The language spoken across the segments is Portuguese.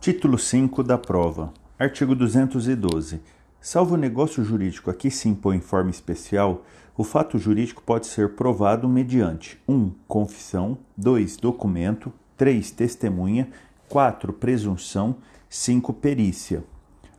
Título 5 da prova. Artigo 212. Salvo o negócio jurídico a que se impõe forma especial, o fato jurídico pode ser provado mediante 1. Um, confissão, 2. documento, 3. testemunha, 4. presunção, 5. perícia.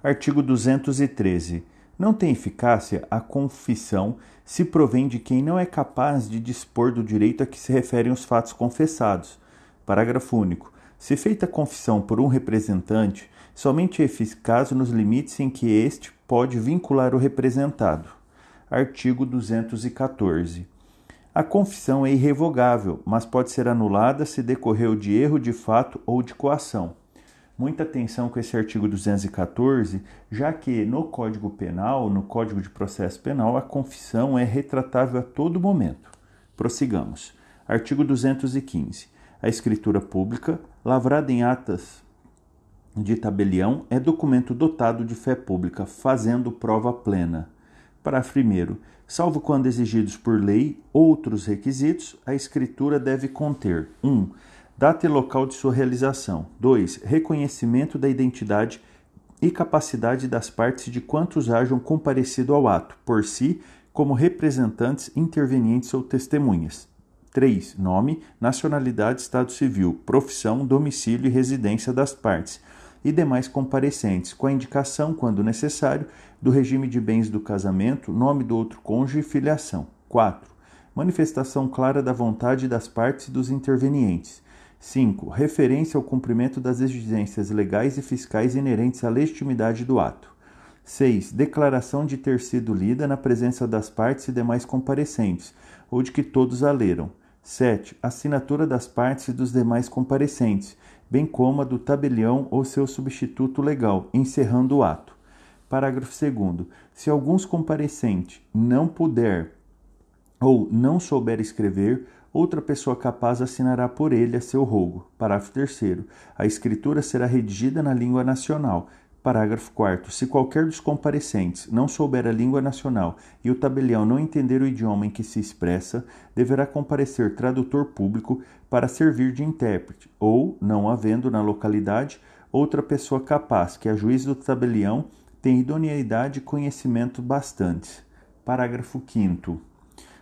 Artigo 213. Não tem eficácia a confissão se provém de quem não é capaz de dispor do direito a que se referem os fatos confessados. Parágrafo único. Se feita a confissão por um representante, somente é eficaz nos limites em que este pode vincular o representado. Artigo 214. A confissão é irrevogável, mas pode ser anulada se decorreu de erro de fato ou de coação. Muita atenção com esse artigo 214, já que no Código Penal, no Código de Processo Penal, a confissão é retratável a todo momento. Prossigamos. Artigo 215. A escritura pública, lavrada em atas de tabelião, é documento dotado de fé pública, fazendo prova plena. Parágrafo 1. Salvo quando exigidos por lei outros requisitos, a escritura deve conter 1. Um, Data e local de sua realização. 2. Reconhecimento da identidade e capacidade das partes de quantos hajam comparecido ao ato, por si, como representantes, intervenientes ou testemunhas. 3. Nome, nacionalidade, estado civil, profissão, domicílio e residência das partes e demais comparecentes, com a indicação, quando necessário, do regime de bens do casamento, nome do outro cônjuge e filiação. 4. Manifestação clara da vontade das partes e dos intervenientes. 5. Referência ao cumprimento das exigências legais e fiscais inerentes à legitimidade do ato. 6. Declaração de ter sido lida na presença das partes e demais comparecentes, ou de que todos a leram. 7. Assinatura das partes e dos demais comparecentes, bem como a do tabelião ou seu substituto legal, encerrando o ato. Parágrafo 2. Se alguns comparecentes não puder ou não souber escrever, outra pessoa capaz assinará por ele a seu rogo. Parágrafo 3. A escritura será redigida na língua nacional. Parágrafo 4. Se qualquer dos comparecentes não souber a língua nacional e o tabelião não entender o idioma em que se expressa, deverá comparecer tradutor público para servir de intérprete, ou, não havendo na localidade outra pessoa capaz que, a juiz do tabelião, tenha idoneidade e conhecimento bastantes. Parágrafo 5.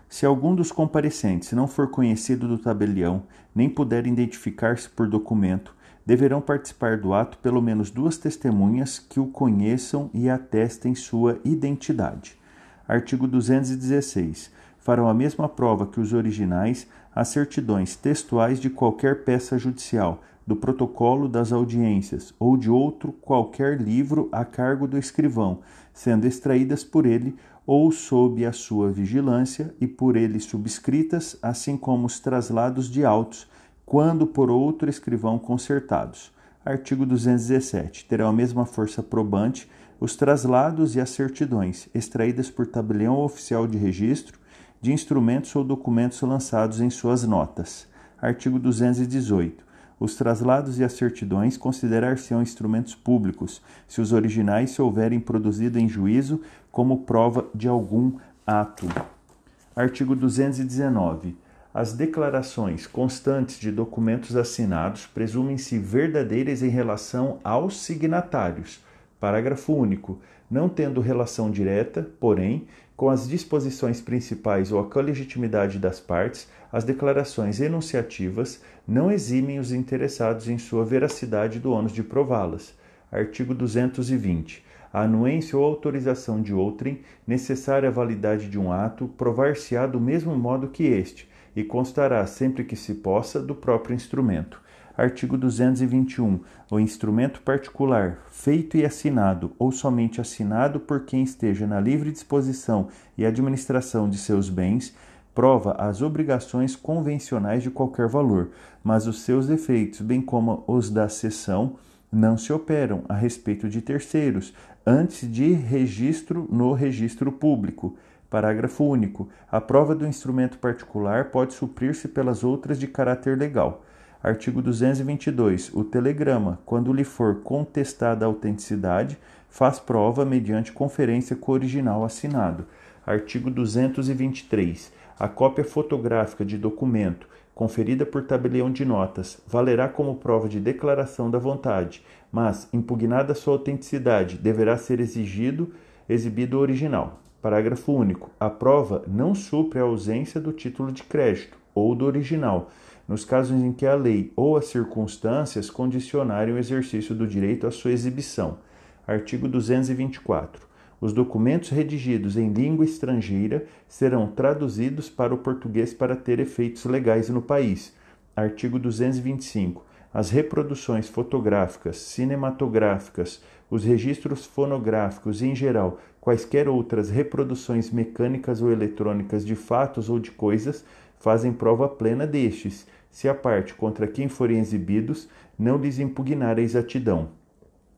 Se algum dos comparecentes não for conhecido do tabelião, nem puder identificar-se por documento, deverão participar do ato pelo menos duas testemunhas que o conheçam e atestem sua identidade. Artigo 216. Farão a mesma prova que os originais as certidões textuais de qualquer peça judicial, do protocolo das audiências ou de outro qualquer livro a cargo do escrivão, sendo extraídas por ele ou sob a sua vigilância e por ele subscritas, assim como os traslados de autos, quando por outro escrivão consertados. Artigo 217. Terão a mesma força probante os traslados e as certidões, extraídas por tabelião oficial de registro, de instrumentos ou documentos lançados em suas notas. Artigo 218. Os traslados e as certidões considerar-se-ão instrumentos públicos, se os originais se houverem produzido em juízo como prova de algum ato. Artigo 219. As declarações constantes de documentos assinados presumem-se verdadeiras em relação aos signatários. Parágrafo único. Não tendo relação direta, porém, com as disposições principais ou a legitimidade das partes, as declarações enunciativas não eximem os interessados em sua veracidade do ônus de prová-las. Artigo 220. A anuência ou autorização de outrem, necessária à validade de um ato, provar-se-á do mesmo modo que este, e constará, sempre que se possa, do próprio instrumento. Artigo 221. O instrumento particular, feito e assinado, ou somente assinado por quem esteja na livre disposição e administração de seus bens, prova as obrigações convencionais de qualquer valor, mas os seus efeitos, bem como os da cessão, não se operam a respeito de terceiros, antes de registro no registro público. Parágrafo único. A prova do instrumento particular pode suprir-se pelas outras de caráter legal. Artigo 222. O telegrama, quando lhe for contestada a autenticidade, faz prova mediante conferência com o original assinado. Artigo 223. A cópia fotográfica de documento, conferida por tabelião de notas, valerá como prova de declaração da vontade, mas, impugnada sua autenticidade, deverá ser exigido exibido o original. Parágrafo único. A prova não supre a ausência do título de crédito ou do original, nos casos em que a lei ou as circunstâncias condicionarem o exercício do direito à sua exibição. Artigo 224. Os documentos redigidos em língua estrangeira serão traduzidos para o português para ter efeitos legais no país. Artigo 225. As reproduções fotográficas, cinematográficas, os registros fonográficos e, em geral, quaisquer outras reproduções mecânicas ou eletrônicas de fatos ou de coisas fazem prova plena destes, se a parte contra quem forem exibidos não lhes impugnar a exatidão.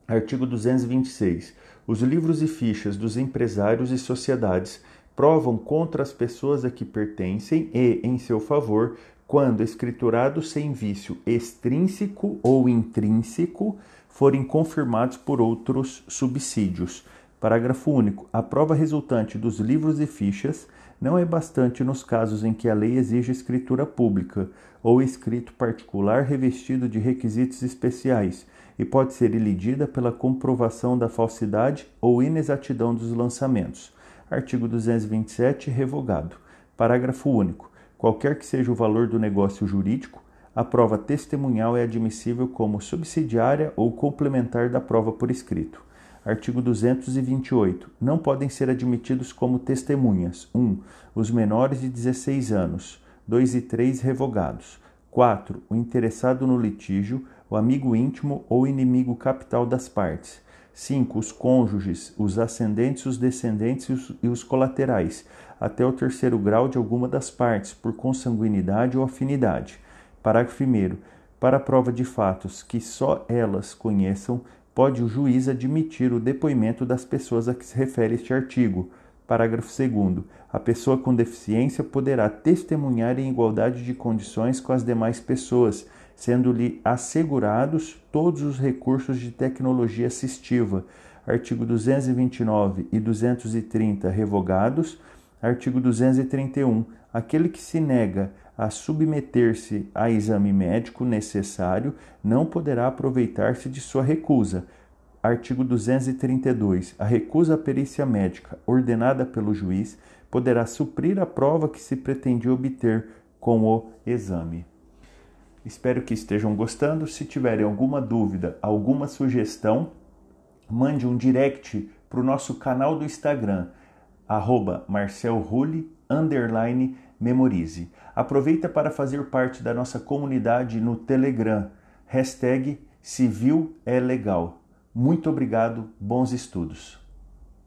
Artigo 226. Os livros e fichas dos empresários e sociedades provam contra as pessoas a que pertencem e, em seu favor, quando escriturados sem vício extrínseco ou intrínseco, forem confirmados por outros subsídios. Parágrafo único. A prova resultante dos livros e fichas não é bastante nos casos em que a lei exige escritura pública ou escrito particular revestido de requisitos especiais e pode ser ilidida pela comprovação da falsidade ou inexatidão dos lançamentos. Artigo 227, revogado. Parágrafo único. Qualquer que seja o valor do negócio jurídico, a prova testemunhal é admissível como subsidiária ou complementar da prova por escrito. Artigo 228. Não podem ser admitidos como testemunhas: 1. Um, os menores de 16 anos. 2 e 3 revogados. 4. O interessado no litígio, o amigo íntimo ou inimigo capital das partes. 5. Os cônjuges, os ascendentes, os descendentes e os, e os colaterais, até o terceiro grau de alguma das partes, por consanguinidade ou afinidade. Parágrafo 1. Para a prova de fatos que só elas conheçam, pode o juiz admitir o depoimento das pessoas a que se refere este artigo. Parágrafo 2. A pessoa com deficiência poderá testemunhar em igualdade de condições com as demais pessoas, sendo-lhe assegurados todos os recursos de tecnologia assistiva. Artigo 229 e 230 revogados. Artigo 231. Aquele que se nega a submeter-se a exame médico necessário não poderá aproveitar-se de sua recusa. Artigo 232. A recusa à perícia médica ordenada pelo juiz poderá suprir a prova que se pretendia obter com o exame. Espero que estejam gostando. Se tiverem alguma dúvida, alguma sugestão, mande um direct para o nosso canal do Instagram, arroba underline memorize. Aproveita para fazer parte da nossa comunidade no Telegram, hashtag Civil é Legal. Muito obrigado, bons estudos.